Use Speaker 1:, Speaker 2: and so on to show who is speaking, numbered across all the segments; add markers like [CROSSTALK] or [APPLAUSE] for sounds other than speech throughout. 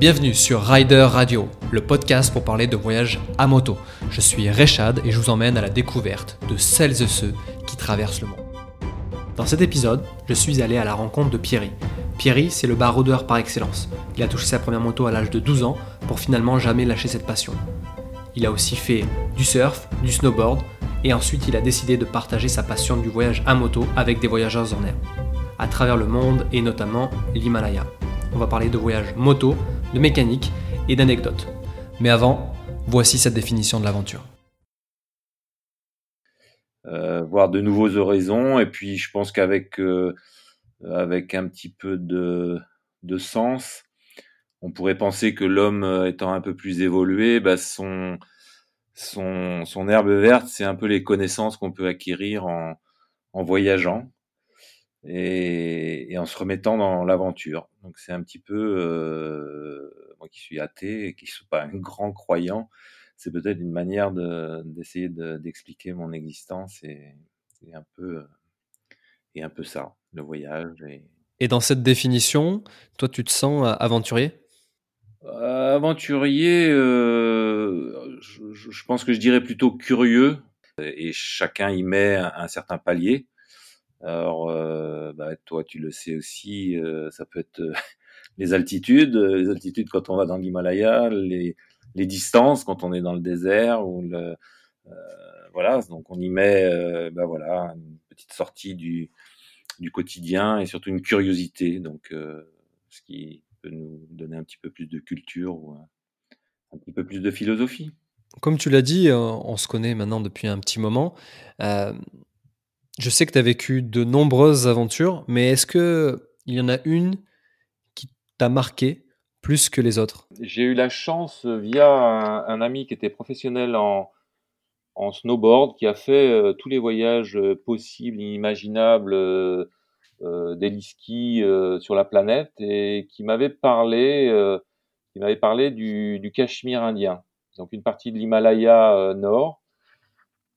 Speaker 1: Bienvenue sur Rider Radio, le podcast pour parler de voyage à moto. Je suis Rechad et je vous emmène à la découverte de celles et ceux qui traversent le monde. Dans cet épisode, je suis allé à la rencontre de Pierry. Pierry, c'est le baroudeur par excellence. Il a touché sa première moto à l'âge de 12 ans pour finalement jamais lâcher cette passion. Il a aussi fait du surf, du snowboard, et ensuite il a décidé de partager sa passion du voyage à moto avec des voyageurs en air, à travers le monde et notamment l'Himalaya. On va parler de voyage moto, de mécanique et d'anecdotes. Mais avant, voici cette définition de l'aventure.
Speaker 2: Euh, voir de nouveaux horizons et puis je pense qu'avec euh, avec un petit peu de, de sens, on pourrait penser que l'homme euh, étant un peu plus évolué, bah son son, son herbe verte, c'est un peu les connaissances qu'on peut acquérir en, en voyageant et, et, en se remettant dans l'aventure. Donc c'est un petit peu, euh, moi qui suis athée et qui ne suis pas un grand croyant, c'est peut-être une manière d'essayer d'expliquer mon existence et, et, un peu et un peu ça, le voyage. Et,
Speaker 1: et dans cette définition, toi tu te sens aventurier?
Speaker 2: Euh, aventurier, euh, je, je, pense que je dirais plutôt curieux, et chacun y met un, un certain palier. Alors, euh, bah, toi, tu le sais aussi, euh, ça peut être [LAUGHS] les altitudes, les altitudes quand on va dans l'Himalaya, les, les distances quand on est dans le désert, ou le, voilà, donc on y met, bah voilà, une petite sortie du, du quotidien et surtout une curiosité, donc ce qui peut nous donner un petit peu plus de culture ou un petit peu plus de philosophie.
Speaker 1: Comme tu l'as dit, on se connaît maintenant depuis un petit moment. Euh, je sais que tu as vécu de nombreuses aventures, mais est-ce qu'il y en a une qui t'a marqué plus que les autres?
Speaker 2: J'ai eu la chance, via un, ami qui était professionnel en, snowboard, qui a fait euh, tous les voyages possibles, inimaginables, euh, euh, d'Eliski euh, sur la planète et qui m'avait parlé, euh, qui m'avait parlé du, Cachemire indien, donc une partie de l'Himalaya euh, nord,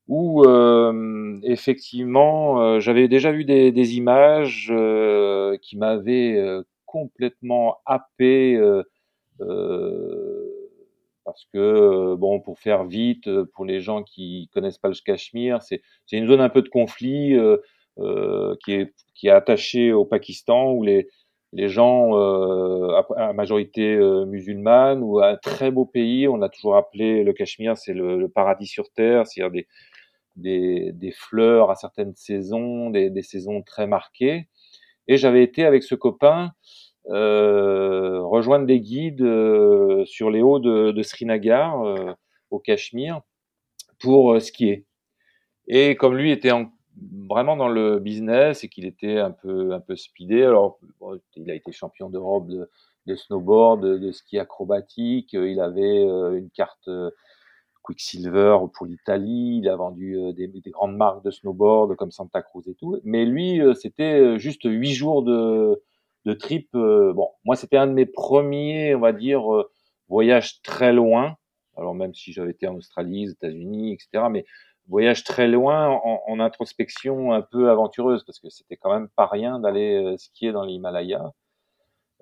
Speaker 2: où euh, effectivement j'avais déjà vu des, des images qui m'avaient complètement happé. parce que bon, pour faire vite, pour les gens qui connaissent pas le Cachemire, c'est une zone un peu de conflit. Euh, qui, est, qui est attaché au Pakistan où les, les gens euh, à majorité euh, musulmane ou un très beau pays. On a toujours appelé le Cachemire, c'est le, le, paradis sur terre, c'est-à-dire des, des, fleurs à certaines saisons, des, saisons très marquées. Et j'avais été avec ce copain euh, rejoindre des guides euh, sur les hauts de, de Srinagar euh, au Cachemire pour skier. Et comme lui était en vraiment dans le business et qu'il était un peu un peu speedé. Alors, il a été champion d'Europe de, de, snowboard, de, de, ski acrobatique. Il avait euh, une carte euh, Quicksilver pour l'Italie. Il a vendu euh, des, des, grandes marques de snowboard comme Santa Cruz et tout. Mais lui, c'était juste huit jours de de trip. Bon, moi, c'était un de mes premiers, on va dire, voyages très loin. Alors même si j'avais été en Australie, aux États-Unis, etc. Mais voyage très loin en, en, introspection un peu aventureuse parce que c'était quand même pas rien d'aller euh, skier dans l'Himalaya.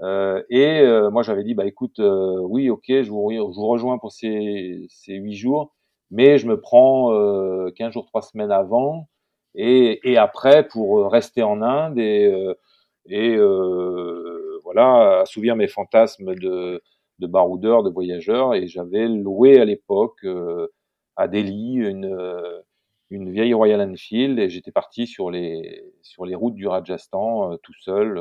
Speaker 2: Euh, et euh, moi j'avais dit bah écoute euh, oui ok je vous, je vous rejoins pour ces ces huit jours mais je me prends euh, 15 jours trois semaines avant et, et après pour rester en Inde et et voilà assouvir mes fantasmes de de baroudeur de voyageur et j'avais loué à l'époque à Delhi une, euh, une vieille Royal Enfield et j'étais parti sur les, sur les routes du Rajasthan euh, tout seul.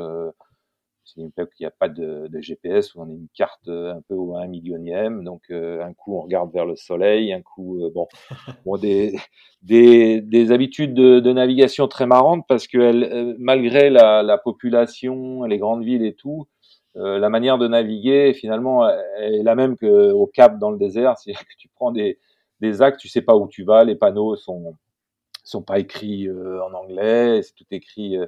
Speaker 2: Euh, c'est une époque où il n'y a pas de, de, GPS, où on a une carte un peu au 1 millionième. Donc, euh, un coup, on regarde vers le soleil, un coup, euh, bon, [LAUGHS] bon des, des, des, habitudes de, de, navigation très marrantes parce que elle, malgré la, la, population, les grandes villes et tout, euh, la manière de naviguer, finalement, est la même qu'au Cap dans le désert. [LAUGHS] C'est-à-dire que tu prends des, des actes, tu sais pas où tu vas, les panneaux sont sont pas écrits euh, en anglais, c'est tout écrit euh,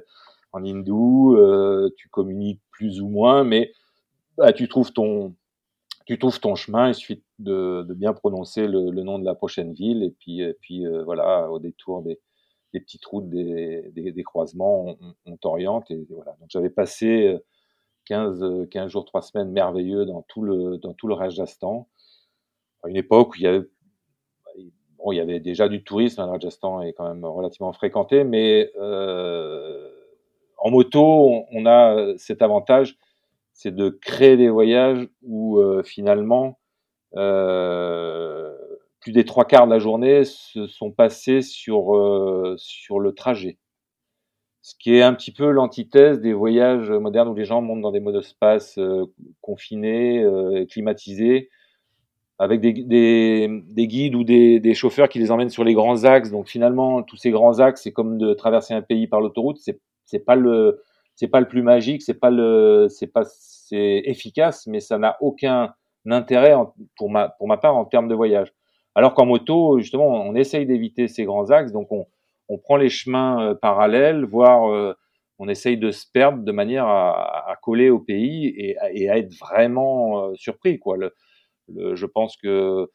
Speaker 2: en hindou, euh, tu communiques plus ou moins, mais bah, tu trouves ton tu trouves ton chemin, il suffit de, bien prononcer le, nom de la prochaine ville et puis et puis euh, voilà au détour des, des petites routes, des, croisements, on, t'oriente et voilà. Donc j'avais passé 15, 15 jours, 3 semaines merveilleux dans tout le, dans tout le Rajasthan. Une époque où il y avait, bon, il y avait déjà du tourisme, le Rajasthan est quand même relativement fréquenté, mais euh, en moto, on a cet avantage, c'est de créer des voyages où euh, finalement, euh, plus des trois quarts de la journée se sont passés sur, euh, sur le trajet ce qui est un petit peu l'antithèse des voyages modernes où les gens montent dans des monospaces euh, confinés, euh, climatisés, avec des, des, des guides ou des, des, chauffeurs qui les emmènent sur les grands axes. Donc finalement, tous ces grands axes, c'est comme de traverser un pays par l'autoroute. C'est c'est pas le c'est pas le plus magique, c'est pas le c'est pas c'est efficace, mais ça n'a aucun intérêt pour ma pour ma part en termes de voyage. Alors qu'en moto, justement, on essaye d'éviter ces grands axes, donc on on prend les chemins euh, parallèles, voire euh, on essaye de se perdre de manière à, coller au pays et, à être vraiment euh, surpris. Quoi. je pense que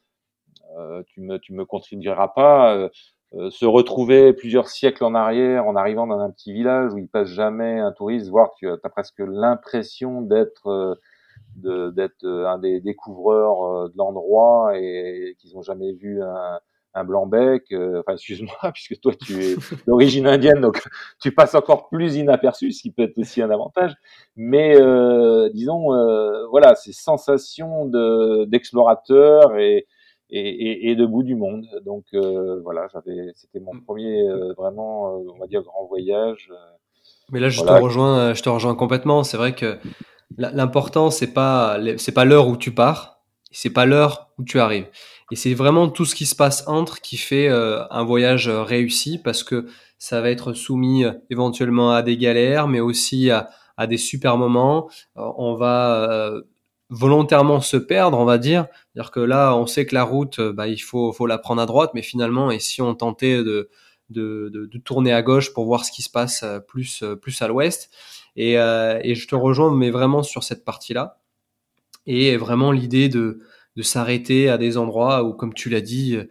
Speaker 2: tu me tu me contribueras pas. Se retrouver plusieurs siècles en arrière en arrivant dans un petit village où il passe jamais un touriste, voire tu as presque l'impression d'être d'être un des découvreurs de l'endroit et qu'ils n'ont jamais vu un, un blanc-bec, euh, enfin excuse-moi, [LAUGHS] puisque toi tu es d'origine indienne, donc tu passes encore plus inaperçu, ce qui peut être aussi un avantage. Mais euh, disons, euh, voilà, ces sensations de, d'explorateur et, et, et, de bout du monde. Donc voilà, j'avais, c'était mon premier vraiment, on va dire, grand voyage.
Speaker 1: Mais là, je te rejoins, je te rejoins complètement. C'est vrai que l'important, c'est pas, c'est pas l'heure où tu pars, c'est pas l'heure où tu arrives. Et c'est vraiment tout ce qui se passe entre qui fait euh, un voyage euh, réussi parce que ça va être soumis euh, éventuellement à des galères, mais aussi à, à des super moments. on va volontairement se perdre, on va dire. C'est-à-dire que là, on sait que la route, bah, il faut, faut la prendre à droite, mais finalement, et si on tentait de, de, de, de tourner à gauche pour voir ce qui se passe plus, plus à l'ouest. Et, et je te rejoins, mais vraiment sur cette partie-là. Et vraiment l'idée de, de s'arrêter à des endroits où, comme tu l'as dit, euh,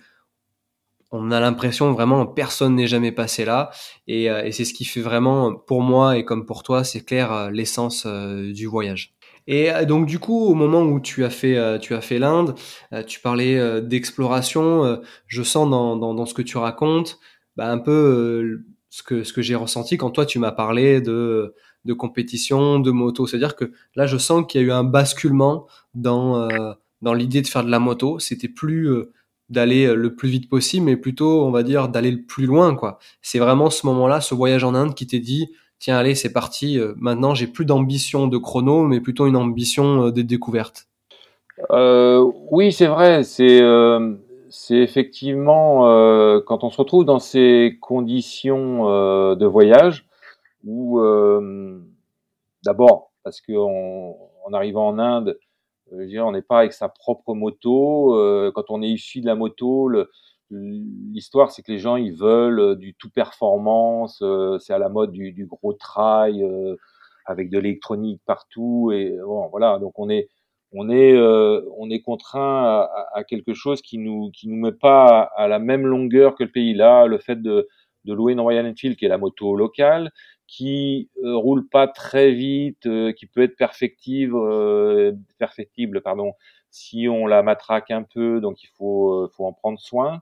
Speaker 1: on a l'impression vraiment personne n'est jamais passé là. Euh, et, c'est ce qui fait vraiment, pour moi et comme pour toi, c'est clair, euh, l'essence du voyage. Et donc du coup, au moment où tu as fait, tu as fait l'Inde, tu parlais d'exploration. Je sens dans, dans, ce que tu racontes, bah, un peu ce que ce que j'ai ressenti quand toi tu m'as parlé de de compétition, de moto. C'est-à-dire que là, je sens qu'il y a eu un basculement dans dans l'idée de faire de la moto, c'était plus euh, d'aller euh, le plus vite possible, mais plutôt, on va dire, d'aller le plus loin, quoi. C'est vraiment ce moment-là, ce voyage en Inde qui t'est dit, tiens, allez, c'est parti. Euh, maintenant, j'ai plus d'ambition de chrono, mais plutôt une ambition de découverte.
Speaker 2: Euh, oui, c'est vrai. C'est c'est effectivement quand on se retrouve dans ces conditions de voyage où d'abord parce qu'en en arrivant en Inde, euh, on n'est pas avec sa propre moto. Euh, quand on est issu de la moto, l'histoire, c'est que les gens, ils veulent euh, du tout performance. c'est à la mode du, du gros trail avec de l'électronique partout. Et bon, voilà. Donc on est, on est, on est contraint à, à, quelque chose qui nous, qui nous met pas à, la même longueur que le pays. Là, le fait de, de louer une Royal Enfield, qui est la moto locale, qui euh, roule pas très vite, euh, qui peut être perfective, euh, perfectible, pardon, si on la matraque un peu, donc il faut, euh, faut en prendre soin.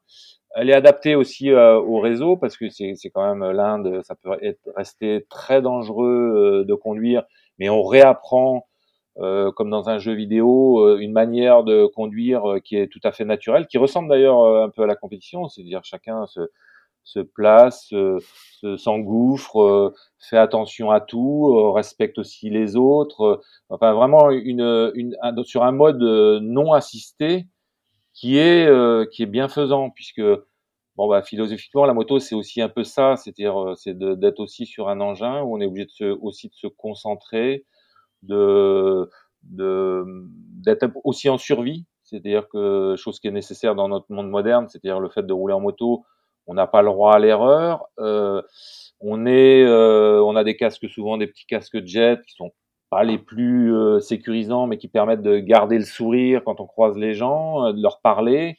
Speaker 2: Elle est adaptée aussi au réseau parce que c'est, quand même l'Inde, ça peut être rester très dangereux de conduire, mais on réapprend comme dans un jeu vidéo, une manière de conduire qui est tout à fait naturelle, qui ressemble d'ailleurs un peu à la compétition, c'est-à-dire chacun se, se place, s'engouffre, euh, fait attention à tout, euh, respecte aussi les autres. Euh, enfin, vraiment une, une sur un mode non assisté qui est qui est bienfaisant puisque bon bah philosophiquement la moto c'est aussi un peu ça, c'est-à-dire c'est d'être aussi sur un engin où on est obligé de se, aussi de se concentrer, de d'être aussi en survie, c'est-à-dire que chose qui est nécessaire dans notre monde moderne, c'est-à-dire le fait de rouler en moto on n'a pas le droit à l'erreur. Euh, on est, euh, on a des casques souvent des petits casques jet qui sont pas les plus euh, sécurisants, mais qui permettent de garder le sourire quand on croise les gens, de leur parler,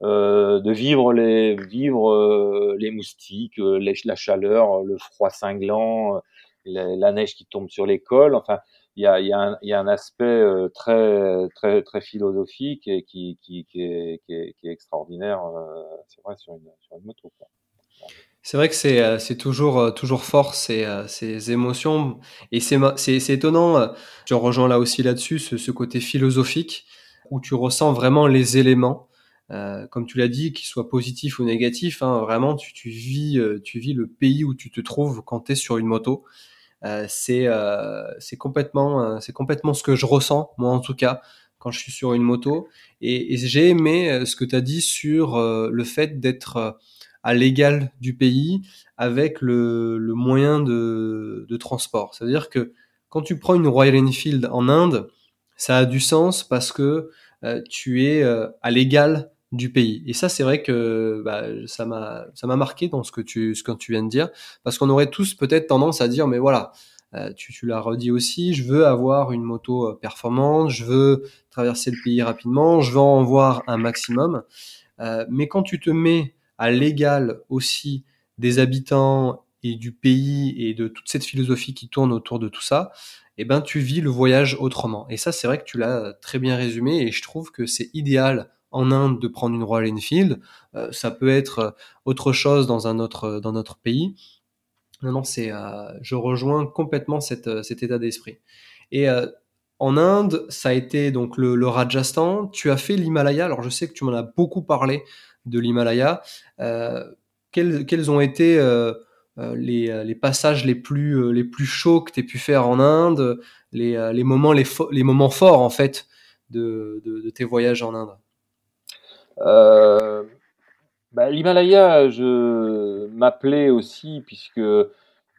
Speaker 2: de vivre les vivre les moustiques, la chaleur, le froid cinglant, la, neige qui tombe sur l'école. Enfin, il y a, un, aspect euh, très très très philosophique et qui est, extraordinaire. Euh, c'est vrai sur une moto.
Speaker 1: C'est vrai que c'est euh, toujours toujours fort ces ces émotions et c'est c'est étonnant. Je rejoins là aussi là-dessus ce, côté philosophique où tu ressens vraiment les éléments. Comme tu l'as dit, qu'ils soient positifs ou négatifs, hein, vraiment, tu, vis, tu vis le pays où tu te trouves quand tu es sur une moto. Euh, c'est euh, c'est complètement euh, c'est complètement ce que je ressens moi en tout cas quand je suis sur une moto et, et j'ai aimé ce que tu as dit sur le fait d'être à l'égal du pays avec le, le moyen de, de transport. C'est-à-dire que quand tu prends une Royal Enfield en Inde, ça a du sens parce que euh, tu es à l'égal du pays. Et ça, c'est vrai que bah, ça m'a ça m'a marqué dans ce que tu ce que tu viens de dire, parce qu'on aurait tous peut-être tendance à dire, mais voilà, euh, tu, tu l'as redit aussi, je veux avoir une moto euh, performante, je veux traverser le pays rapidement, je veux en voir un maximum. Euh, mais quand tu te mets à l'égal aussi des habitants et du pays et de toute cette philosophie qui tourne autour de tout ça, eh ben tu vis le voyage autrement. Et ça, c'est vrai que tu l'as très bien résumé et je trouve que c'est idéal en Inde de prendre une Royal Enfield. Euh, ça peut être euh, autre chose dans un autre euh, dans notre pays. Non, non, c'est, je rejoins complètement cette, cet état d'esprit. Et en Inde, ça a été donc le, Rajasthan. Tu as fait l'Himalaya. Alors je sais que tu m'en as beaucoup parlé de l'Himalaya. Quels, quels, ont été les, les, passages les plus, les plus chauds que tu as pu faire en Inde, les, les, moments, les, les moments forts en fait de, de tes voyages en Inde?
Speaker 2: Euh, bah, L'Himalaya, je m'appelais aussi puisque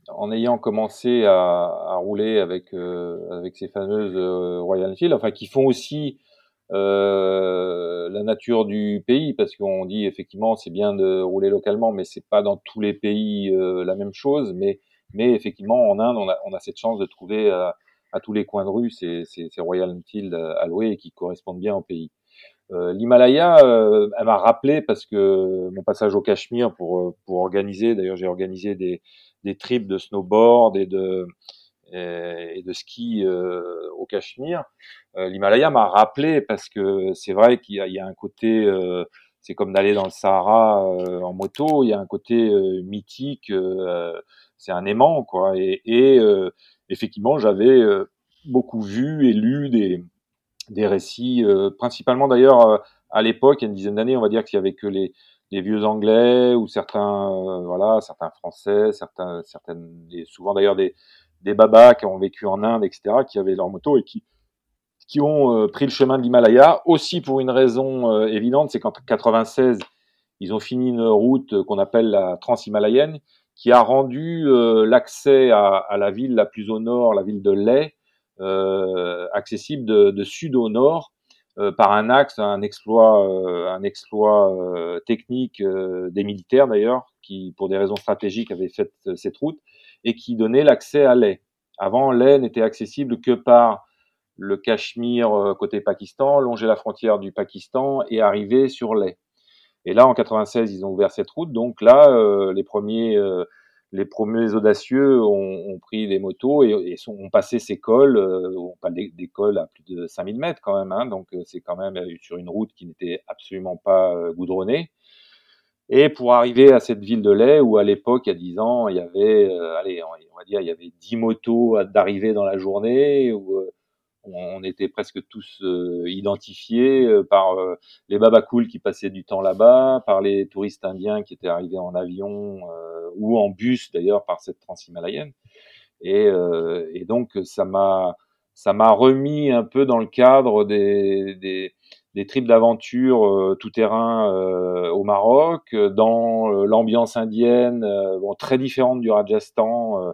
Speaker 2: en ayant commencé à, à rouler avec euh, avec ces fameuses euh, Royal Enfield, enfin qui font aussi euh, la nature du pays, parce qu'on dit effectivement c'est bien de rouler localement, mais c'est pas dans tous les pays euh, la même chose. Mais mais effectivement en Inde, on a, on a cette chance de trouver à, à tous les coins de rue ces, ces, ces Royal Enfield louer et qui correspondent bien au pays. Euh, L'Himalaya, euh, elle m'a rappelé parce que mon passage au Cachemire pour euh, pour organiser, d'ailleurs j'ai organisé des des trips de snowboard et de et, de ski au Cachemire. L'Himalaya m'a rappelé parce que c'est vrai qu'il y, y, a un côté, c'est comme d'aller dans le Sahara en moto, il y a un côté mythique, c'est un aimant quoi. Et, et effectivement, j'avais beaucoup vu et lu des des récits, euh, principalement d'ailleurs euh, à l'époque, il y a une dizaine d'années, on va dire qu'il y avait que les, les vieux Anglais ou certains, euh, voilà, certains Français, certains, certaines, et souvent d'ailleurs des, des babas qui ont vécu en Inde, etc., qui avaient leur moto et qui, qui ont pris le chemin de l'Himalaya, aussi pour une raison évidente, c'est qu'en 96, ils ont fini une route qu'on appelle la Trans-Himalayenne, qui a rendu l'accès à, à, la ville la plus au nord, la ville de Leh, euh, accessible de, sud au nord euh, par un axe, un exploit, euh, un exploit technique des militaires d'ailleurs, qui pour des raisons stratégiques avaient fait cette route et qui donnait l'accès à Leh. Avant, Leh n'était accessible que par le Cachemire côté Pakistan, longer la frontière du Pakistan et arriver sur Leh. Et là, en 96, ils ont ouvert cette route. Donc là, euh, les premiers les premiers audacieux ont, ont pris des motos et, sont, ont passé ces cols, euh, pas des, des, cols à plus de 5000 mètres quand même, hein, donc euh, c'est quand même euh, sur une route qui n'était absolument pas euh, goudronnée. Et pour arriver à cette ville de lait où à l'époque, il y a 10 ans, il y avait, allez, on, va dire, il y avait 10 motos d'arrivée dans la journée, où on était presque tous euh, identifiés euh, par euh, les babacools qui passaient du temps là-bas, par les touristes indiens qui étaient arrivés en avion ou en bus d'ailleurs par cette transhimalayenne. Et, et donc ça m'a ça m'a remis un peu dans le cadre des, des, des trips d'aventure tout terrain au Maroc, dans l'ambiance indienne, bon, très différente du Rajasthan,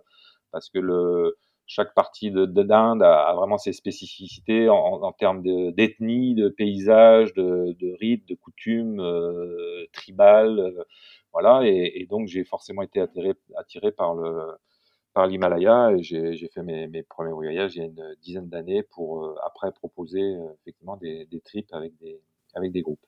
Speaker 2: parce que le, chaque partie de d'Inde a, a, vraiment ses spécificités en, en termes d'ethnie, de, paysage, de, de rites, de coutumes euh, tribales, euh, voilà. Et, et donc j'ai forcément été attiré, attiré par le par l'Himalaya et j'ai fait mes, mes, premiers voyages il y a une dizaine d'années pour euh, après proposer euh, effectivement des, des trips avec des avec des groupes.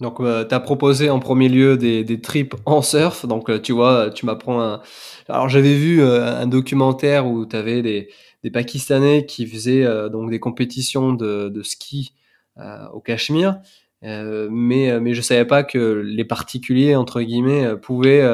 Speaker 1: Donc, euh, tu as proposé en premier lieu des, des trips en surf. Donc, euh, tu vois, tu m'apprends un. Alors, j'avais vu euh, un documentaire où tu avais des, des, Pakistanais qui faisaient donc des compétitions de, de ski au Cachemire. mais, mais je savais pas que les particuliers, entre guillemets, pouvaient,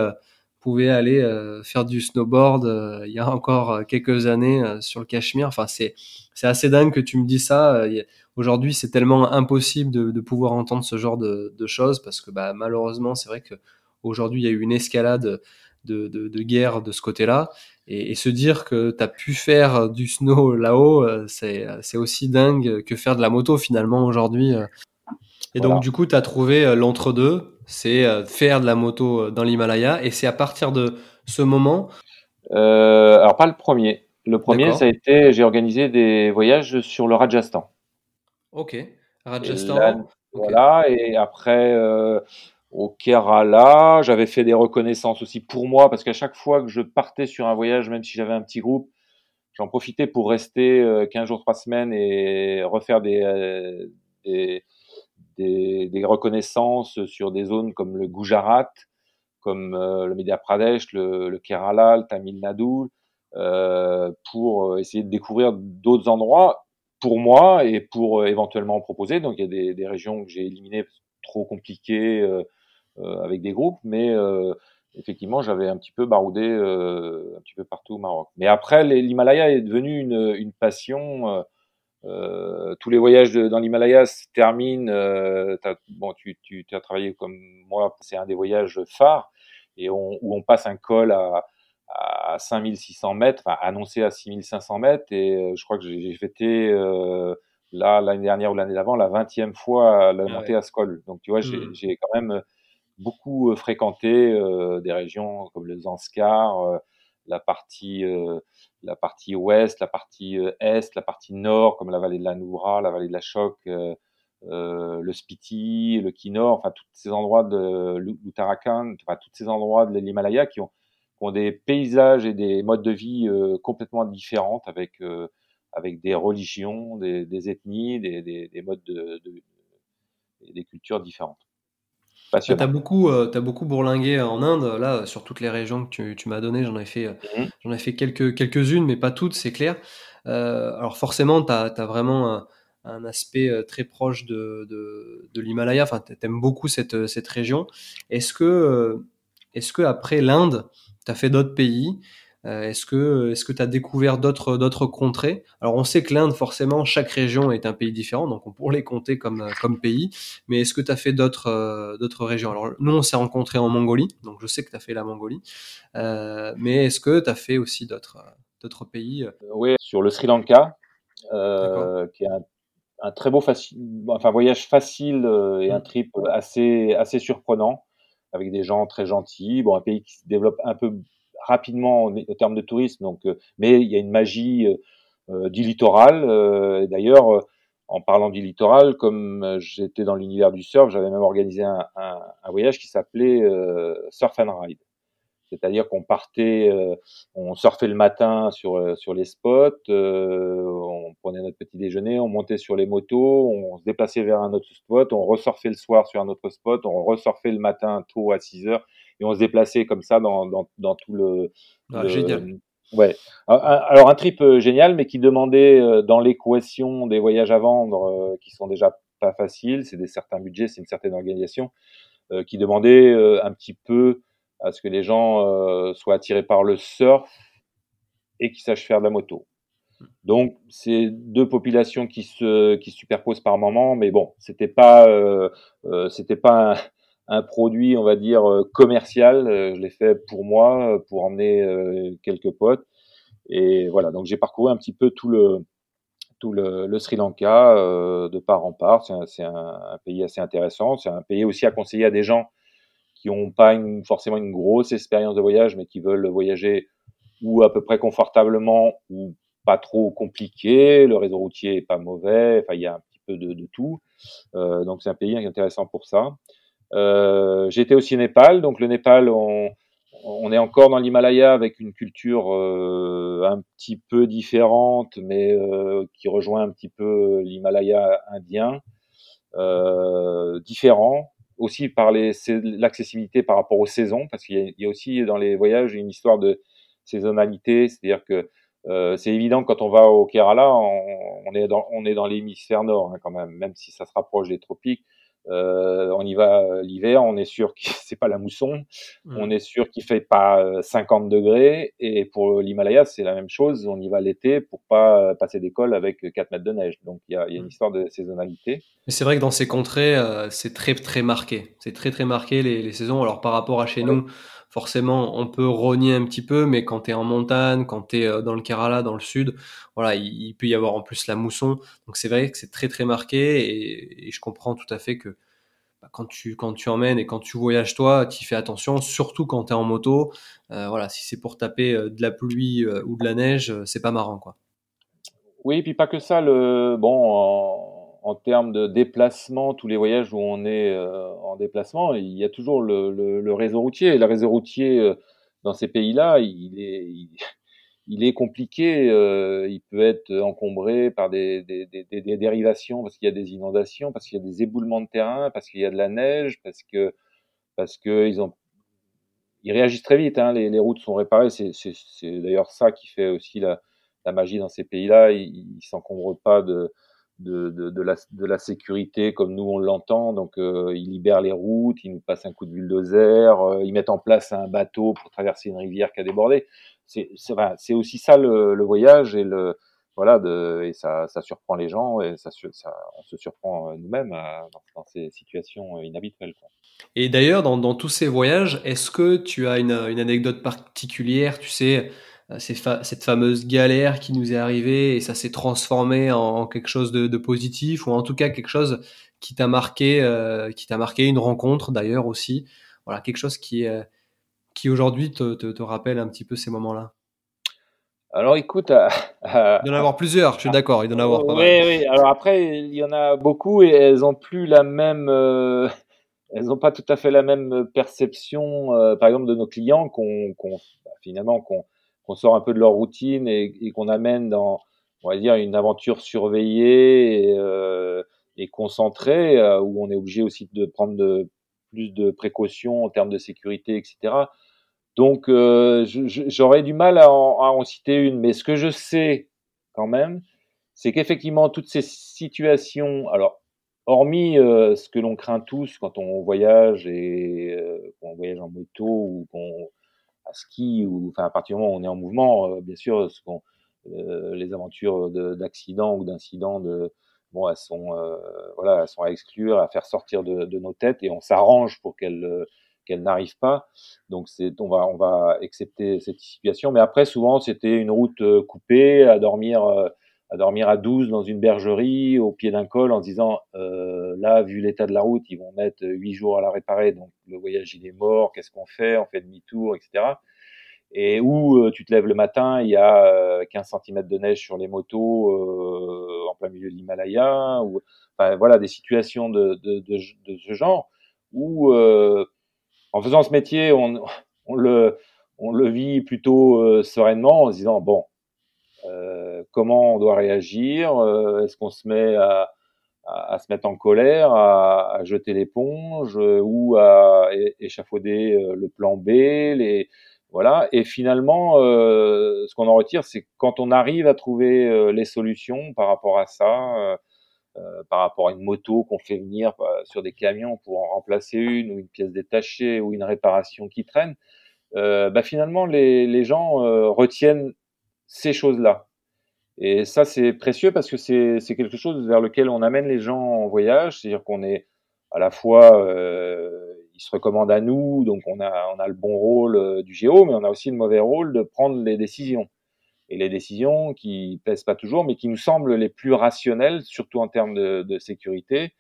Speaker 1: pouvaient aller faire du snowboard il y a encore quelques années sur le Cachemire. Enfin, c'est assez dingue que tu me dis ça. Aujourd'hui, c'est tellement impossible de, de, pouvoir entendre ce genre de, de choses parce que bah, malheureusement, c'est vrai que aujourd'hui, il y a eu une escalade de, de guerre de ce côté-là. Et, et, se dire que tu as pu faire du snow là-haut, euh, c'est aussi dingue que faire de la moto finalement aujourd'hui. Euh. Et donc, du coup, tu as trouvé euh, l'entre-deux, c'est faire de la moto dans l'Himalaya. Et c'est à partir de ce moment.
Speaker 2: Euh, alors, pas le premier. Le premier, ça a été, j'ai organisé des voyages sur le Rajasthan.
Speaker 1: Ok. Rajasthan.
Speaker 2: Voilà. Et après, euh, au Kerala, j'avais fait des reconnaissances aussi pour moi, parce qu'à chaque fois que je partais sur un voyage, même si j'avais un petit groupe, j'en profitais pour rester euh, 15 jours, 3 semaines et refaire des, euh, des, des, des, reconnaissances sur des zones comme le Gujarat, comme euh, le Madhya Pradesh, le, le, Kerala, le Tamil Nadu, euh, pour essayer de découvrir d'autres endroits pour moi et pour euh, éventuellement proposer. Donc il y a des, des régions que j'ai éliminées trop compliquées euh, euh, avec des groupes, mais effectivement j'avais un petit peu baroudé un petit peu partout au Maroc. Mais après l'Himalaya est devenu une, une passion. Euh, tous les voyages dans l'Himalaya se terminent. Euh, bon, tu, tu, tu, as travaillé comme moi, c'est un des voyages phares et on, où on passe un col à, à 5600 mètres, enfin annoncé à 6500 mètres, et euh, je crois que j'ai fêté euh, là l'année dernière ou l'année d'avant la 20e fois la ah montée à ce col. Donc tu vois, mmh. j'ai quand même beaucoup euh, fréquenté euh, des régions comme le Zanskar, euh, la partie la partie ouest, la partie est, la partie nord comme la vallée de la Noura, la vallée de la Choc. le Spiti, le Kinor, enfin tous ces endroits de l'Uttarakhand, enfin tous ces endroits de l'Himalaya qui ont ont des paysages et des modes de vie euh, complètement différents avec euh, avec des religions, des, des ethnies, des, des, des, modes de, de, des cultures différentes.
Speaker 1: Tu as beaucoup, euh, as beaucoup bourlingué en Inde, là, sur toutes les régions que tu, tu m'as données, j'en ai fait, mmh. j'en ai fait quelques, quelques-unes, mais pas toutes, c'est clair. Euh, alors forcément, tu as, as, vraiment un, un, aspect très proche de, de, de l'Himalaya, enfin, tu aimes beaucoup cette, cette région. Est-ce que, est-ce que après l'Inde, tu as fait d'autres pays. Euh, Est-ce que est-ce que tu as découvert d'autres d'autres contrées? Alors on sait que l'Inde forcément chaque région est un pays différent donc on pourrait les compter comme euh, comme pays. Mais est-ce que tu as fait d'autres euh, d'autres régions? Alors nous on s'est rencontrés en Mongolie donc je sais que tu as fait la Mongolie. Mais est-ce que tu as fait aussi d'autres d'autres pays
Speaker 2: Oui, sur le Sri Lanka qui est un, un très beau facile enfin voyage facile et un mmh. trip assez assez surprenant avec des gens très gentils. Bon, un pays qui se développe un peu rapidement en, termes de tourisme, donc, euh, mais il y a une magie euh, euh du littoral. Euh, D'ailleurs, en parlant du littoral, comme j'étais dans l'univers du surf, j'avais même organisé un, un, un voyage qui s'appelait Surf and Ride. C'est-à-dire qu'on partait, euh, on surfait le matin sur euh, sur les spots, euh, on prenait notre petit déjeuner, on montait sur les motos, on se déplaçait vers un autre spot, on ressurfait le soir sur un autre spot, on ressurfait le matin tôt à 6 heures et on se déplaçait comme ça dans dans, dans tout le,
Speaker 1: ah, génial.
Speaker 2: Ouais. Alors un trip génial, mais qui demandait dans l'équation des voyages à vendre, qui sont déjà pas faciles, c'est des certains budgets, c'est une certaine organisation, qui demandait un petit peu à ce que les gens euh, soient attirés par le surf et qui sachent faire de la moto. Donc, c'est deux populations qui se qui superposent par moment, mais bon, c'était pas euh, euh, pas un, produit, on va dire commercial. je l'ai fait pour moi, pour emmener quelques potes, et voilà. Donc, j'ai parcouru un petit peu tout le tout le, Sri Lanka de part en part. C'est un, pays assez intéressant. C'est un pays aussi à conseiller à des gens qui n'ont pas une, forcément une grosse expérience de voyage, mais qui veulent voyager ou à peu près confortablement ou pas trop compliqué. Le réseau routier est pas mauvais. Enfin, il y a un petit peu de, de tout. Euh, donc c'est un pays intéressant pour ça. Euh, J'étais aussi au Népal. Donc le Népal, on, on est encore dans l'Himalaya avec une culture euh, un petit peu différente, mais euh, qui rejoint un petit peu l'Himalaya indien, euh, différent, aussi par l'accessibilité par rapport aux saisons, parce qu'il y, a aussi dans les voyages une histoire de saisonnalité, c'est-à-dire que euh, c'est évident quand on va au Kerala, on, est dans, on est dans l'hémisphère nord hein, quand même, même si ça se rapproche des tropiques. Euh, on y va euh, l'hiver, on est sûr que [LAUGHS] c'est pas la mousson, mmh. on est sûr qu'il fait pas 50 degrés. Et pour l'Himalaya, c'est la même chose. On y va l'été pour pas passer d'école avec 4 mètres de neige. Donc il y a, y a, une mmh. histoire de saisonnalité.
Speaker 1: Mais c'est vrai que dans ces contrées, c'est très très marqué. C'est très très marqué les, les, saisons. Alors par rapport à chez nous, forcément, on peut rogner un petit peu, mais quand tu es en montagne, quand tu es euh, dans le Kerala, dans le sud, voilà, il, peut y avoir en plus la mousson. Donc c'est vrai que c'est très très marqué et, je comprends tout à fait que bah, quand tu emmènes et quand tu voyages toi, tu fais attention, surtout quand tu es en moto. Euh, voilà, si c'est pour taper euh, de la pluie ou de la neige, c'est pas marrant quoi.
Speaker 2: Oui, et puis pas que ça. Le bon, en termes de déplacement, tous les voyages où on est euh, en déplacement, il y a toujours le, le, le réseau routier. Et le réseau routier euh, dans ces pays-là, il est, il, est compliqué. Euh, il peut être encombré par des, des, des, dérivations parce qu'il y a des inondations, parce qu'il y a des éboulements de terrain, parce qu'il y a de la neige, parce que parce que ils ont ils réagissent très vite. Hein, les, les routes sont réparées. C'est d'ailleurs ça qui fait aussi la, la magie dans ces pays-là. Ils s'encombrent pas de de, de, de, la, de la sécurité comme nous on l'entend. Donc euh, ils libèrent les routes, ils nous passent un coup de bulldozer, euh, ils mettent en place un bateau pour traverser une rivière qui a débordé. C'est c'est aussi ça le, le, voyage et le voilà de, et ça, ça surprend les gens et ça, ça on se surprend euh, nous-mêmes dans, dans, ces situations inhabituelles. Quoi.
Speaker 1: Et d'ailleurs dans, dans tous ces voyages, est-ce que tu as une, une anecdote particulière, tu sais? Euh, cette fameuse galère qui nous est arrivée et ça s'est transformé en, quelque chose de, positif ou en tout cas quelque chose qui t'a marqué, euh, qui t'a marqué une rencontre d'ailleurs aussi. Voilà, quelque chose qui, euh, qui aujourd'hui te, te, rappelle un petit peu ces moments-là.
Speaker 2: Alors écoute,
Speaker 1: il doit y en avoir plusieurs, je suis d'accord, il doit y en avoir pas
Speaker 2: oui, mal. Oui, alors après, il y en a beaucoup et elles ont plus la même, elles n'ont pas tout à fait la même perception, par exemple, de nos clients qu'on, finalement qu'on qu'on sort un peu de leur routine et, qu'on amène dans, on va dire, une aventure surveillée et, euh, et concentrée, euh, où on est obligé aussi de prendre de, plus de précautions en termes de sécurité, etc. Donc, euh, j'aurais du mal à en, citer une, mais ce que je sais quand même, c'est qu'effectivement, toutes ces situations, alors, hormis euh, ce que l'on craint tous quand on voyage et euh, qu'on voyage en moto ou qu'on ski ou enfin à partir du moment où on est en mouvement, euh, bien sûr, ce qu'on, euh, les aventures d'accidents ou d'incidents de bon, elles sont euh, voilà, elles sont à exclure, à faire sortir de, de nos têtes et on s'arrange pour qu'elles qu'elles n'arrivent pas. Donc c'est on va on va accepter cette situation. Mais après souvent c'était une route coupée à dormir à dormir à 12 dans une bergerie au pied d'un col en se disant euh, là vu l'état de la route ils vont mettre 8 jours à la réparer donc le voyage il est mort qu'est-ce qu'on fait? On fait demi-tour etc et où euh, tu te lèves le matin il y a 15 euh, cm de neige sur les motos euh, en plein milieu de l'Himalaya ou enfin voilà des situations de, de, de, de ce genre où en faisant ce métier on, on le on le vit plutôt sereinement en se disant bon euh, comment on doit réagir euh, Est-ce qu'on se met à, à, se mettre en colère, à, à jeter l'éponge euh, ou à échafauder le plan B les, voilà. Et finalement, euh, ce qu'on en retire, c'est quand on arrive à trouver euh, les solutions par rapport à ça, euh, par rapport à une moto qu'on fait venir sur des camions pour en remplacer une ou une pièce détachée ou une réparation qui traîne, bah finalement les gens retiennent ces choses-là. Et ça, c'est précieux parce que c'est quelque chose vers lequel on amène les gens en voyage, c'est-à-dire qu'on est à la fois, euh, ils se recommandent à nous, donc on a, on a le bon rôle euh, du géo, mais on a aussi le mauvais rôle de prendre les décisions. Et les décisions qui plaisent pas toujours, mais qui nous semblent les plus rationnelles, surtout en termes de, sécurité.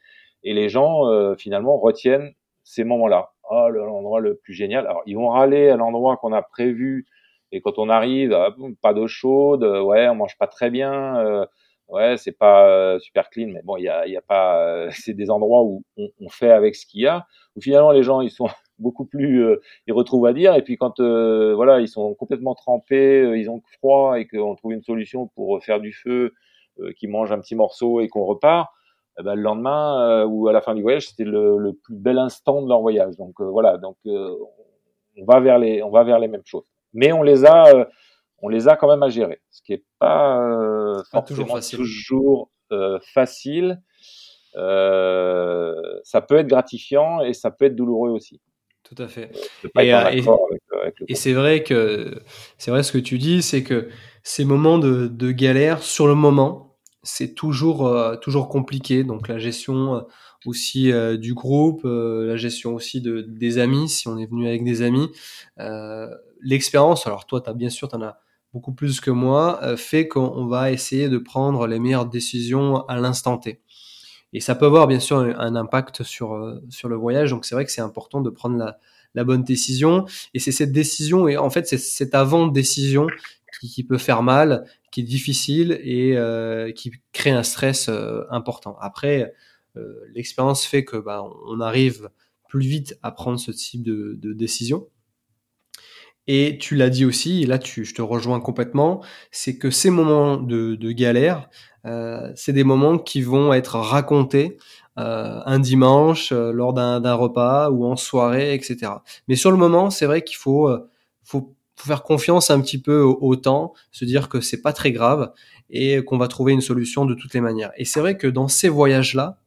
Speaker 2: Et les gens, euh, finalement, retiennent ces moments-là. Ah, l'endroit le plus génial. Alors, ils vont râler à l'endroit qu'on a prévu et quand on arrive, ah, pas d'eau chaude, euh, ouais, on mange pas très bien, euh, ouais, c'est pas euh, super clean, mais bon, il y a, y a pas, [LAUGHS] c'est des endroits où on, fait avec ce qu'il y a. Où finalement les gens ils sont [LAUGHS] beaucoup plus, ils retrouvent à dire. Et puis quand voilà, ils sont complètement trempés, ils ont froid et qu'on trouve une solution pour faire du feu, qui mange un petit morceau et qu'on repart. eh ben, le lendemain ou à la fin du voyage, c'était le, le, plus bel instant de leur voyage. Donc voilà, donc on va vers les on va vers les mêmes choses. Mais on les a on les a quand même à gérer, ce qui est pas, pas toujours facile. Toujours, facile. ça peut être gratifiant et ça peut être douloureux aussi.
Speaker 1: Tout à fait. et, euh, et, c'est vrai que c'est vrai ce que tu dis, c'est que ces moments de, de, galère sur le moment, c'est toujours euh, toujours compliqué. Donc la gestion euh, aussi du groupe, la gestion aussi de, des amis, si on est venu avec des amis, l'expérience. Alors toi, as bien sûr, tu en as beaucoup plus que moi, fait qu'on va essayer de prendre les meilleures décisions à l'instant T. Et ça peut avoir bien sûr un impact sur, euh, sur le voyage. Donc c'est vrai que c'est important de prendre la, la bonne décision. Et c'est cette décision, et en fait c'est cette avant-décision qui, qui, peut faire mal, qui est difficile et euh, qui crée un stress euh, important. Après, euh, l'expérience fait que bah, on arrive plus vite à prendre ce type de, de décision. Et tu l'as dit aussi, et là tu, je te rejoins complètement, c'est que ces moments de, de galère, euh, c'est des moments qui vont être racontés euh, un dimanche euh, lors d'un repas ou en soirée, etc. Mais sur le moment, c'est vrai qu'il faut, faut, faire confiance un petit peu au, temps, se dire que c'est pas très grave et qu'on va trouver une solution de toutes les manières. Et c'est vrai que dans ces voyages-là,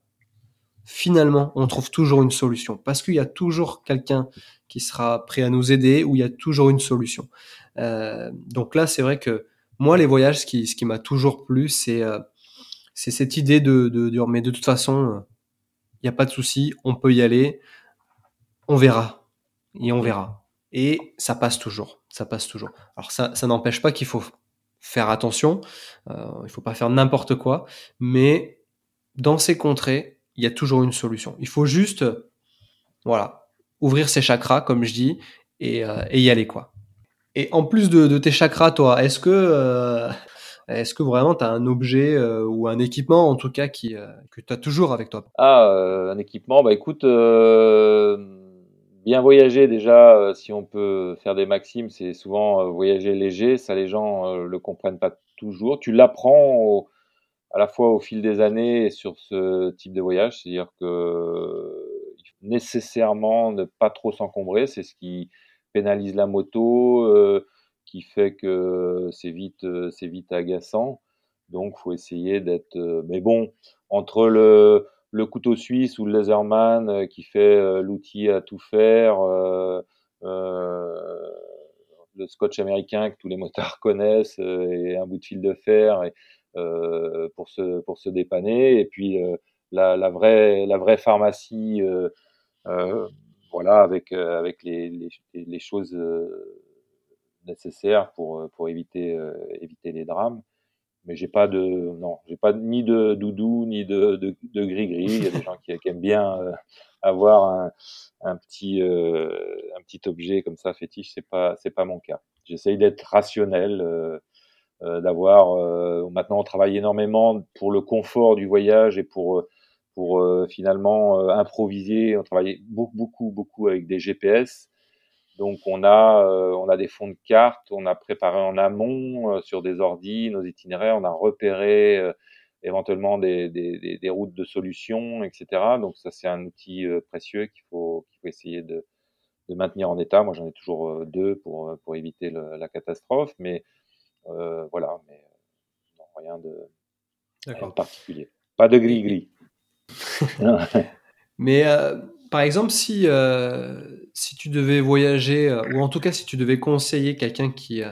Speaker 1: finalement, on trouve toujours une solution parce qu'il y a toujours quelqu'un qui sera prêt à nous aider ou il y a toujours une solution. Euh, donc là, c'est vrai que moi, les voyages, ce qui, ce qui m'a toujours plu, c'est euh, cette idée de, de dire, mais de toute façon, il n'y a pas de souci, on peut y aller, on verra, et on verra. Et ça passe toujours, ça passe toujours. Alors ça, ça n'empêche pas qu'il faut faire attention, euh, il faut pas faire n'importe quoi, mais dans ces contrées, il y a toujours une solution. Il faut juste, voilà, ouvrir ses chakras, comme je dis, et, euh, et y aller, quoi. Et en plus de, de tes chakras, toi, est-ce que euh, est-ce que vraiment tu as un objet euh, ou un équipement en tout cas qui, euh, que tu as toujours avec toi?
Speaker 2: Ah, euh, un équipement, bah écoute, bien voyager déjà, si on peut faire des maximes, c'est souvent voyager léger, ça les gens le comprennent pas toujours. Tu l'apprends à la fois au fil des années sur ce type de voyage, c'est-à-dire que nécessairement ne pas trop s'encombrer, c'est ce qui pénalise la moto qui fait que c'est vite, euh, c'est vite agaçant. Donc, faut essayer d'être. Euh, mais bon, entre le, le couteau suisse ou le laserman euh, qui fait l'outil à tout faire, euh, le scotch américain que tous les motards [LAUGHS] connaissent et un bout de fil de fer pour se pour se dépanner, et puis la, la, vraie la vraie pharmacie, voilà, avec avec les, les, les choses nécessaires pour, euh, pour éviter, euh, éviter les drames. Mais j'ai pas de, non, j'ai pas ni de doudou ni de, de, de gris-gris. Il y a des gens qui, aiment bien euh, avoir un, un petit, un petit objet comme ça fétiche. C'est pas, c'est pas mon cas. J'essaye d'être rationnel. Euh, d'avoir maintenant on travaille énormément pour le confort du voyage et pour pour finalement improviser on travaille beaucoup beaucoup beaucoup avec des GPS donc on a euh, on a des fonds de cartes, on a préparé en amont euh, sur des ordis nos itinéraires, on a repéré euh, éventuellement des, des, des, routes de solutions, etc. Donc ça c'est un outil précieux qu'il faut qu'il faut essayer de, de maintenir en état. Moi j'en ai toujours deux pour pour éviter le, la catastrophe, mais voilà, mais non, rien de, rien de particulier. Pas de gris gris. [LAUGHS]
Speaker 1: mais par exemple, si, euh, si tu devais voyager, euh, ou en tout cas si tu devais conseiller quelqu'un qui, euh,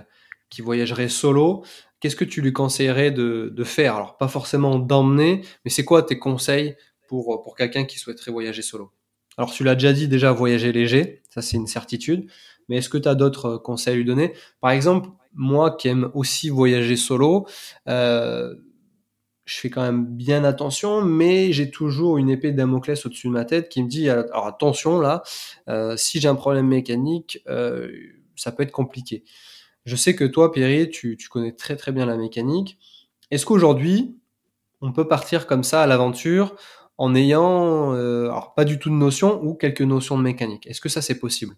Speaker 1: qui voyagerait solo, qu'est-ce que tu lui conseillerais de, de faire? Alors, pas forcément d'emmener, mais c'est quoi tes conseils pour, pour quelqu'un qui souhaiterait voyager solo? Alors, tu l'as déjà dit, déjà voyager léger, ça c'est une certitude, mais est-ce que tu as d'autres conseils à lui donner? Par exemple, moi qui aime aussi voyager solo, euh, je fais quand même bien attention, mais j'ai toujours une épée de Damoclès au-dessus de ma tête qui me dit alors attention là, euh, si j'ai un problème mécanique, euh, ça peut être compliqué. Je sais que toi, Pierre, tu, connais très très bien la mécanique. Est-ce qu'aujourd'hui, on peut partir comme ça à l'aventure en ayant euh, alors pas du tout de notion ou quelques notions de mécanique? Est-ce que ça c'est possible?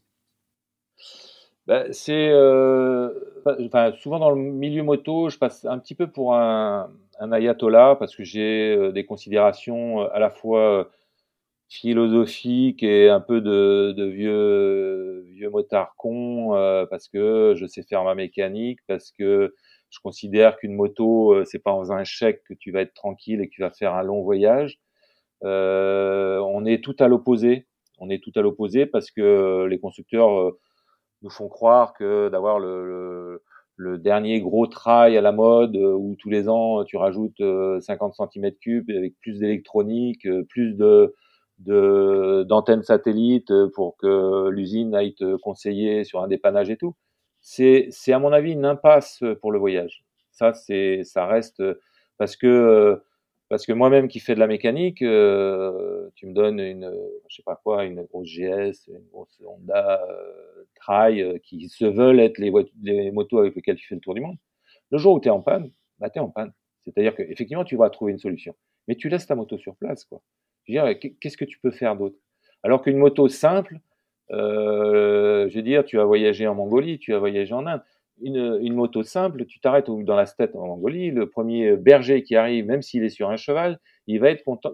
Speaker 2: Bah, C'est euh, enfin, souvent dans le milieu moto, je passe un petit peu pour un, un ayatollah parce que j'ai euh, des considérations à la fois philosophiques et un peu de, de vieux vieux motard con euh, parce que je sais faire ma mécanique parce que je considère qu'une moto euh, c'est pas en un chèque que tu vas être tranquille et que tu vas faire un long voyage. Euh, on est tout à l'opposé. On est tout à l'opposé parce que les constructeurs nous font croire que d'avoir le, le, dernier gros trail à la mode où tous les ans tu rajoutes 50 cm3 avec plus d'électronique, plus de d'antennes satellites pour que l'usine aille te conseiller sur un dépannage et tout. C'est c'est à mon avis une impasse pour le voyage. Ça c'est ça reste parce que parce que moi-même qui fais de la mécanique, euh, tu me donnes une je sais pas quoi, une grosse GS, une grosse Honda euh, Trail euh, qui se veulent être les, les motos avec lesquelles tu fais le tour du monde. Le jour où tu es en panne, bah tu es en panne. C'est-à-dire que effectivement tu vas trouver une solution, mais tu laisses ta moto sur place quoi qu'est-ce que tu peux faire d'autre? Alors qu'une moto simple, euh, je veux dire, tu as voyagé en Mongolie, tu as voyagé en Inde. Une, une moto simple, tu t'arrêtes dans la steppe en Mongolie, le premier berger qui arrive, même s'il est sur un cheval, il va être content,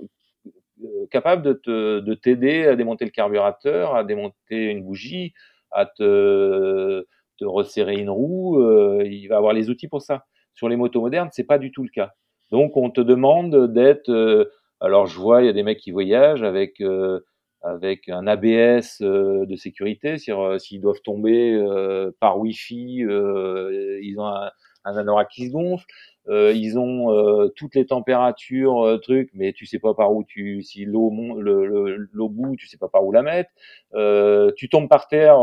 Speaker 2: euh, capable de, te, de t'aider à démonter le carburateur, à démonter une bougie, à te, te resserrer une roue. Euh, il va avoir les outils pour ça. Sur les motos modernes, c'est pas du tout le cas. Donc, on te demande d'être euh, alors je vois, il y a des mecs qui voyagent avec euh, avec un ABS euh, de sécurité, euh, s'ils doivent tomber par Wi-Fi, ils ont un, un anorak qui se gonfle. ils ont toutes les températures, trucs, mais tu sais pas par où tu, si l'eau l'eau bout, tu sais pas par où la mettre. tu tombes par terre,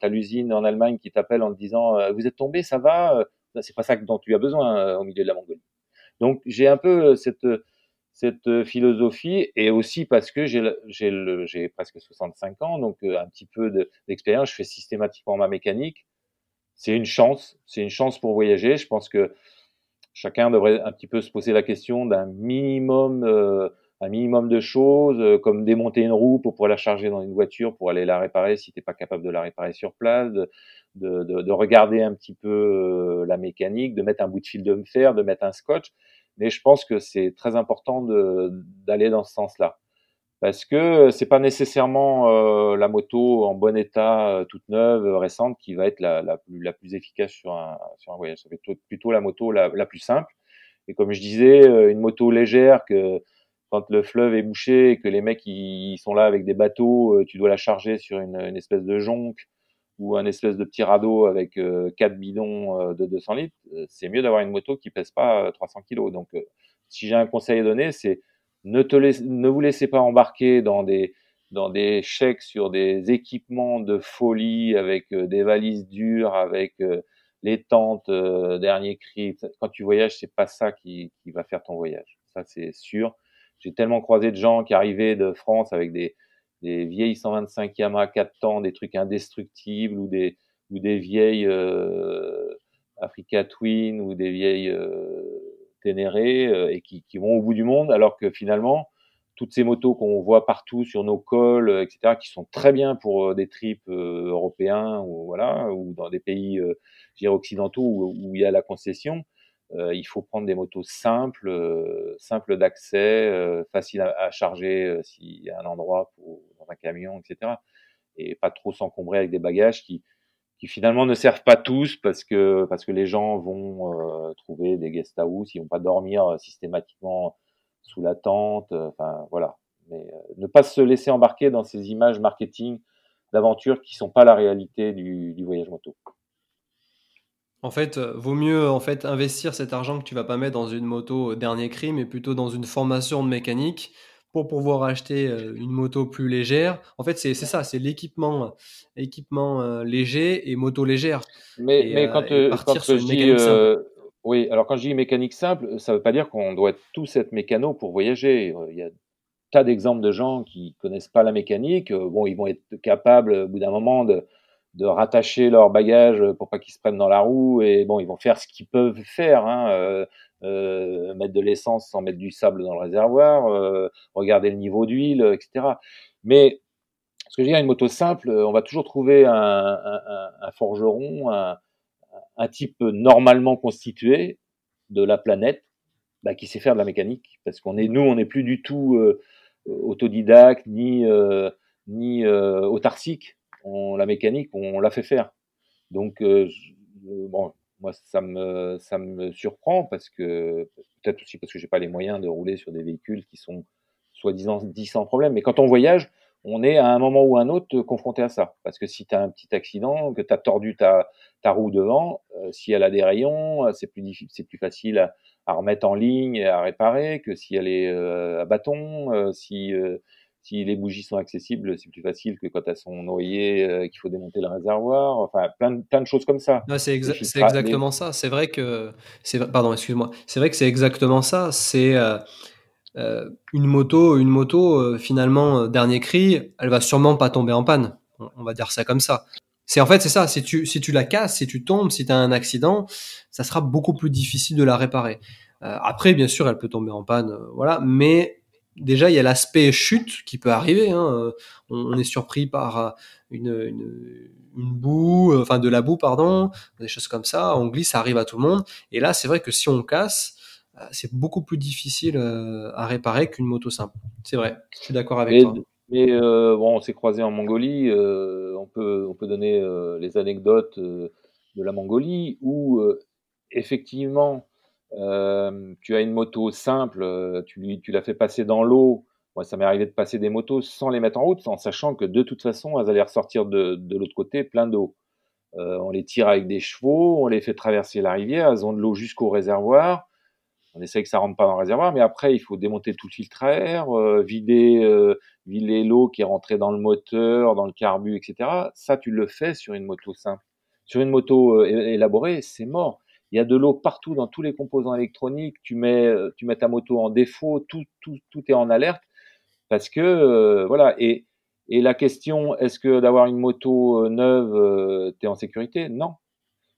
Speaker 2: t'as l'usine en Allemagne qui t'appelle en te disant vous êtes tombé, ça va. C'est pas ça dont tu as besoin au milieu de la Mongolie. Donc j'ai un peu cette cette euh, philosophie et aussi parce que j'ai presque 65 ans, donc euh, un petit peu d'expérience, je fais systématiquement ma mécanique. C'est une chance, c'est une chance pour voyager. Je pense que chacun devrait un petit peu se poser la question d'un minimum, euh, un minimum de choses, comme démonter une roue pour pouvoir la charger dans une voiture, pour aller la réparer si t'es pas capable de la réparer sur place, de, de, de regarder un petit peu la mécanique, de mettre un bout de fil de fer, de mettre un scotch mais je pense que c'est très important d'aller dans ce sens-là parce que c'est pas nécessairement euh, la moto en bon état, euh, toute neuve, récente, qui va être la, la, plus, la plus efficace sur un, sur un voyage. Ça va être plutôt la moto la, la, plus simple. Et comme je disais, euh, une moto légère que quand le fleuve est bouché et que les mecs ils, sont là avec des bateaux, tu dois la charger sur une, une espèce de jonque ou un espèce de petit radeau avec euh, quatre bidons euh, de 200 litres, euh, c'est mieux d'avoir une moto qui pèse pas 300 kilos. Donc, si j'ai un conseil à donner, c'est ne, ne vous laissez pas embarquer dans des, dans des chèques sur des équipements de folie avec des valises dures, avec les tentes, dernier cri. Quand tu voyages, c'est pas ça qui, qui va faire ton voyage. Ça, c'est sûr. J'ai tellement croisé de gens qui arrivaient de France avec des, des vieilles 125 Yamaha 4 temps, des trucs indestructibles ou des, ou des vieilles euh, Africa Twin ou des vieilles euh, Ténéré euh, et qui, vont au bout du monde alors que finalement, toutes ces motos qu'on voit partout sur nos cols, euh, etc., qui sont très bien pour des trips européens ou voilà ou dans des pays occidentaux où, il y a la concession, il faut prendre des motos simples, euh, simples d'accès, euh, faciles à, charger s'il y a un endroit pour, dans un camion, etc. Et pas trop s'encombrer avec des bagages qui, qui finalement ne servent pas tous parce que parce que les gens vont trouver des guest house, ils vont pas dormir systématiquement sous la tente. Enfin voilà. Mais ne pas se laisser embarquer dans ces images marketing d'aventure qui sont pas la réalité du, du voyage moto.
Speaker 1: En fait, euh, vaut mieux en fait investir cet argent que tu vas pas mettre dans une moto dernier cri, mais plutôt dans une formation de mécanique pour pouvoir acheter euh, une moto plus légère. En fait, c'est ça, c'est l'équipement équipement euh, léger et moto légère.
Speaker 2: Mais, mais quand, quand je dis oui, alors quand je dis mécanique simple, ça veut pas dire qu'on doit tous être mécano pour voyager. Il y a tas d'exemples de gens qui connaissent pas la mécanique. Bon, ils vont être capables au bout d'un moment de de rattacher leurs bagages pour pas qu'ils se prennent dans la roue et bon ils vont faire ce qu'ils peuvent faire hein, euh, euh, mettre de l'essence sans mettre du sable dans le réservoir euh, regarder le niveau d'huile etc mais ce que je veux dire, une moto simple, on va toujours trouver un, un forgeron, un, un, type normalement constitué de la planète bah, qui sait faire de la mécanique, parce qu'on est, nous, on n'est plus du tout euh, autodidacte ni euh, ni euh, autarcique. On, la mécanique, on, l'a fait faire. Donc, bon, moi, ça me ça me surprend parce que peut-être aussi parce que j'ai pas les moyens de rouler sur des véhicules qui sont soi-disant dits sans problème. Mais quand on voyage, on est à un moment ou un autre confronté à ça. Parce que si tu as un petit accident, que tu as tordu ta, ta roue devant, euh, si elle a des rayons, euh, c'est plus c'est plus facile à, à, remettre en ligne et à réparer que si elle est euh, à bâton, si si les bougies sont accessibles, c'est plus facile que quand elles sont noyées, qu'il faut démonter le réservoir. Enfin, plein de, plein de choses comme ça.
Speaker 1: c'est exactement ça. C'est vrai que, c'est, pardon, excuse-moi. C'est vrai que c'est exactement ça. C'est euh, une moto, une moto, euh, finalement, euh, dernier cri, elle va sûrement pas tomber en panne. On, va dire ça comme ça. C'est en fait c'est ça. Si tu si tu la casses, si tu tombes, si tu as un accident, ça sera beaucoup plus difficile de la réparer. après, bien sûr, elle peut tomber en panne, voilà. Mais déjà, il y a l'aspect chute qui peut arriver. Hein. On, est surpris par une, une, une boue, enfin de la boue, pardon, des choses comme ça. On glisse, ça arrive à tout le monde. Et là, c'est vrai que si on casse, euh, c'est beaucoup plus difficile euh, à réparer qu'une moto simple. C'est vrai, je suis d'accord avec toi.
Speaker 2: Mais euh, bon, on s'est croisé en Mongolie. on peut on peut donner les anecdotes de la Mongolie où effectivement tu as une moto simple, tu lui tu la fais passer dans l'eau. Moi, ça m'est arrivé de passer des motos sans les mettre en route, en sachant que de toute façon, elles allaient ressortir de, de l'autre côté plein d'eau. on les tire avec des chevaux, on les fait traverser la rivière, elles ont de l'eau jusqu'au réservoir on essaye que ça rentre pas dans le réservoir, mais après il faut démonter tout le filtre à air, euh, vider, euh, vider l'eau qui est rentrée dans le moteur, dans le carbu, etc. Ça, tu le fais sur une moto simple. Sur une moto euh, élaborée, c'est mort. Il y a de l'eau partout dans tous les composants électroniques. Tu mets, tu mets ta moto en défaut, tout, tout, tout est en alerte parce que voilà. Et, et la question, est-ce que d'avoir une moto neuve, tu es en sécurité? Non.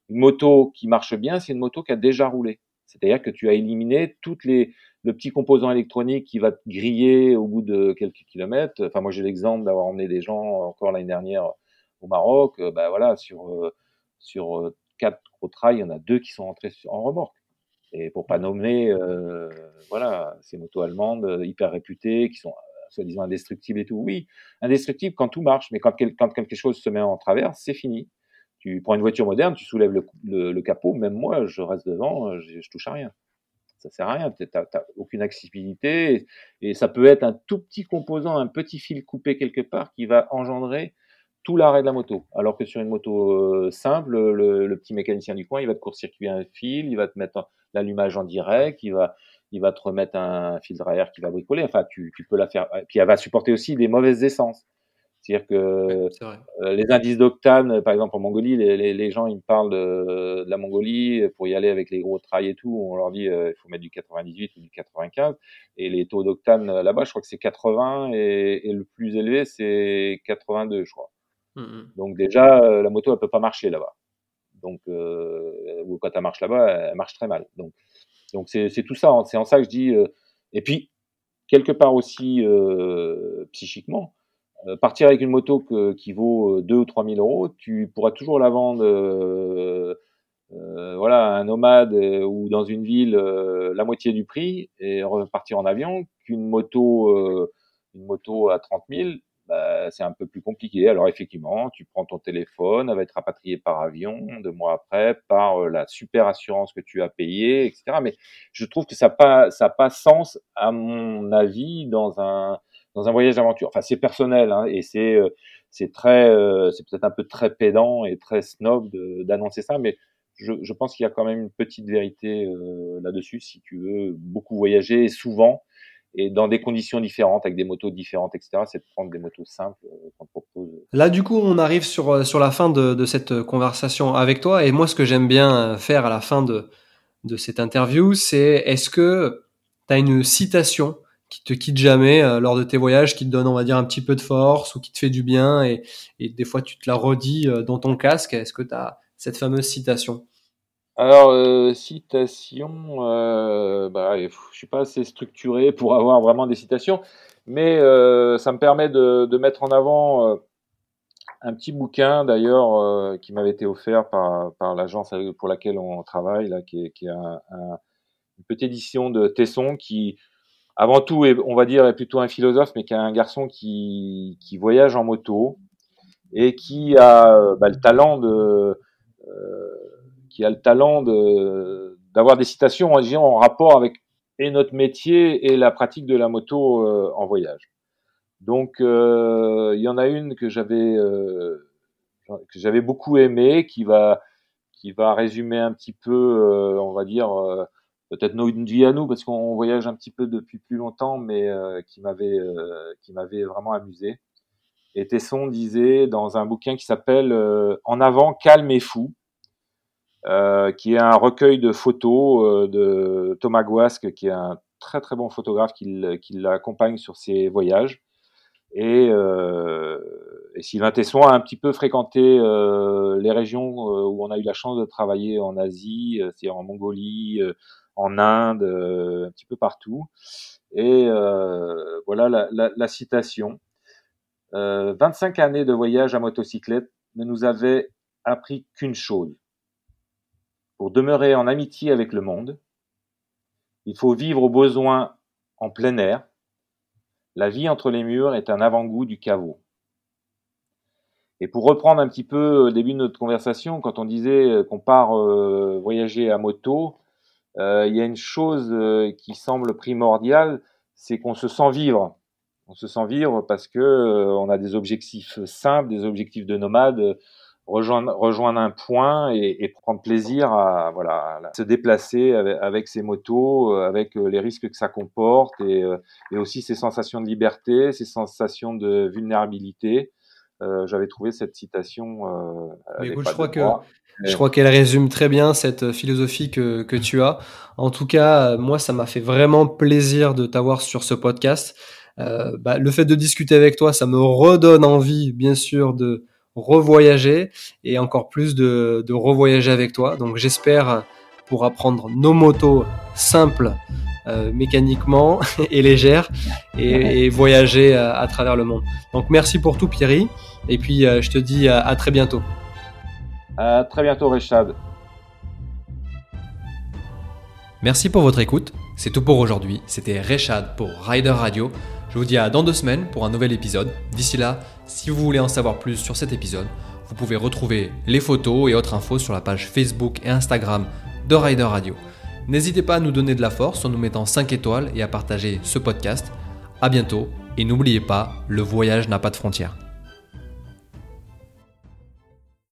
Speaker 2: Une moto qui marche bien, c'est une moto qui a déjà roulé. C'est-à-dire que tu as éliminé toutes les le petit composant électronique qui va te griller au bout de quelques kilomètres. Enfin, moi j'ai l'exemple d'avoir emmené des gens encore l'année dernière au Maroc. Euh, bah voilà, sur euh, sur euh, quatre gros trails, il y en a deux qui sont entrés en remorque. Et pour pas nommer, euh, voilà, ces motos allemandes hyper réputées qui sont soi-disant indestructibles et tout. Oui, indestructibles quand tout marche, mais quand, quand quelque chose se met en travers, c'est fini. Tu prends une voiture moderne, tu soulèves le, capot, même moi, je reste devant, euh, je, je touche à rien. Ça sert à rien, tu n'as aucune accessibilité, et, ça peut être un tout petit composant, un petit fil coupé quelque part qui va engendrer tout l'arrêt de la moto. Alors que sur une moto euh, simple, le, petit mécanicien du coin, il va te court-circuiter un fil, il va te mettre l'allumage en direct, il va, il va te remettre un filtre à air qui va bricoler. Enfin, tu, tu peux la faire. Et puis elle va supporter aussi des mauvaises essences. C'est-à-dire que euh, les indices d'octane, par exemple en Mongolie, les, les, gens ils me parlent de, de, la Mongolie pour y aller avec les gros trails et tout. On leur dit euh, il faut mettre du 98 ou du 95. Et les taux d'octane euh, là-bas, je crois que c'est 80 et, et, le plus élevé c'est 82, je crois. Mmh, mmh. Donc déjà la moto elle peut pas marcher là-bas. Donc ou quand elle marche là-bas, elle marche très mal. Donc donc c'est tout ça. Hein. C'est en ça que je dis. et puis quelque part aussi psychiquement euh, partir avec une moto qui vaut 2 euh, ou 3 000 euros, tu pourras toujours la vendre euh, voilà, à un nomade ou dans une ville la moitié du prix et repartir en avion qu'une moto, une moto à 30 000, bah, c'est un peu plus compliqué. Alors effectivement, tu prends ton téléphone, elle va être rapatriée par avion deux mois après, par la super assurance que tu as payée, etc. Mais je trouve que ça n'a pas, ça pas sens, à mon avis, dans un dans un voyage d'aventure. Enfin, c'est personnel hein, et c'est euh, c'est très euh, c'est peut-être un peu très pédant et très snob d'annoncer ça, mais je, je pense qu'il y a quand même une petite vérité euh, là-dessus si tu veux beaucoup voyager et souvent et dans des conditions différentes, avec des motos différentes, etc., c'est de prendre des motos simples qu'on propose.
Speaker 1: Là, du coup, on arrive sur, sur la fin de, de cette conversation avec toi. Et moi, ce que j'aime bien faire à la fin de, de cette interview, c'est est-ce que tu as une citation qui te quitte jamais euh, lors de tes voyages, qui te donne, on va dire, un petit peu de force ou qui te fait du bien et, et des fois tu te la redis euh, dans ton casque? Est-ce que tu as cette fameuse citation?
Speaker 2: Alors, euh, citation, euh, bah, je suis pas assez structuré pour avoir vraiment des citations, mais euh, ça me permet de, de, mettre en avant euh, un petit bouquin d'ailleurs euh, qui m'avait été offert par, par l'agence pour laquelle on travaille, là, qui est, qui est un, un, une petite édition de Tesson qui, avant tout, est, on va dire, est plutôt un philosophe, mais qui est un garçon qui, qui voyage en moto et qui a bah, le talent de qui a le talent d'avoir des citations en, rapport avec et notre métier et la pratique de la moto euh, en voyage. Donc euh, il y en a une que j'avais euh, que j'avais beaucoup aimé, qui va qui va résumer un petit peu, on va dire peut-être nos vie à nous parce qu'on voyage un petit peu depuis plus longtemps, mais qui m'avait qui m'avait vraiment amusé. Et Tesson disait dans un bouquin qui s'appelle En avant, calme et fou euh, qui est un recueil de photos euh, de Thomas Guasque, qui est un très très bon photographe qui, l'accompagne sur ses voyages. Et, euh, et, Sylvain Tesson a un petit peu fréquenté euh, les régions euh, où on a eu la chance de travailler en Asie, c'est-à-dire en Mongolie, en Inde, un petit peu partout. Et voilà la, la, la citation. 25 années de voyage à motocyclette ne nous avaient appris qu'une chose, pour demeurer en amitié avec le monde, il faut vivre au besoin en plein air. La vie entre les murs est un avant-goût du caveau. Et pour reprendre un petit peu le début de notre conversation, quand on disait qu'on part euh, voyager à moto, euh, il y a une chose euh, qui semble primordiale, c'est qu'on se sent vivre. On se sent vivre parce que on a des objectifs simples, des objectifs de nomade rejoindre, rejoindre un point et, et, prendre plaisir à, voilà, à se déplacer avec, avec, ses motos, euh, avec euh, les risques que ça comporte et, euh, et, aussi ces sensations de liberté, ces sensations de vulnérabilité. Euh, J'avais trouvé cette citation.
Speaker 1: Euh, écoute, je crois que je crois qu'elle résume très bien cette philosophie que, que tu as. En tout cas, moi, ça m'a fait vraiment plaisir de t'avoir sur ce podcast. Euh, bah, le fait de discuter avec toi, ça me redonne envie, bien sûr, de revoyager et encore plus de, de revoyager avec toi. Donc j'espère pour apprendre nos motos simples euh, mécaniquement [LAUGHS] et légères et, et voyager à, à, travers le monde. Donc merci pour tout Pierry et puis euh, je te dis à, à, très bientôt.
Speaker 2: À très bientôt Richard.
Speaker 1: Merci pour votre écoute. C'est tout pour aujourd'hui. C'était Rechad pour Rider Radio. Je vous dis à dans deux semaines pour un nouvel épisode. D'ici là, si vous voulez en savoir plus sur cet épisode, vous pouvez retrouver les photos et autres infos sur la page Facebook et Instagram de Rider Radio. N'hésitez pas à nous donner de la force en nous mettant 5 étoiles et à partager ce podcast. A bientôt et n'oubliez pas, le voyage n'a pas de frontières.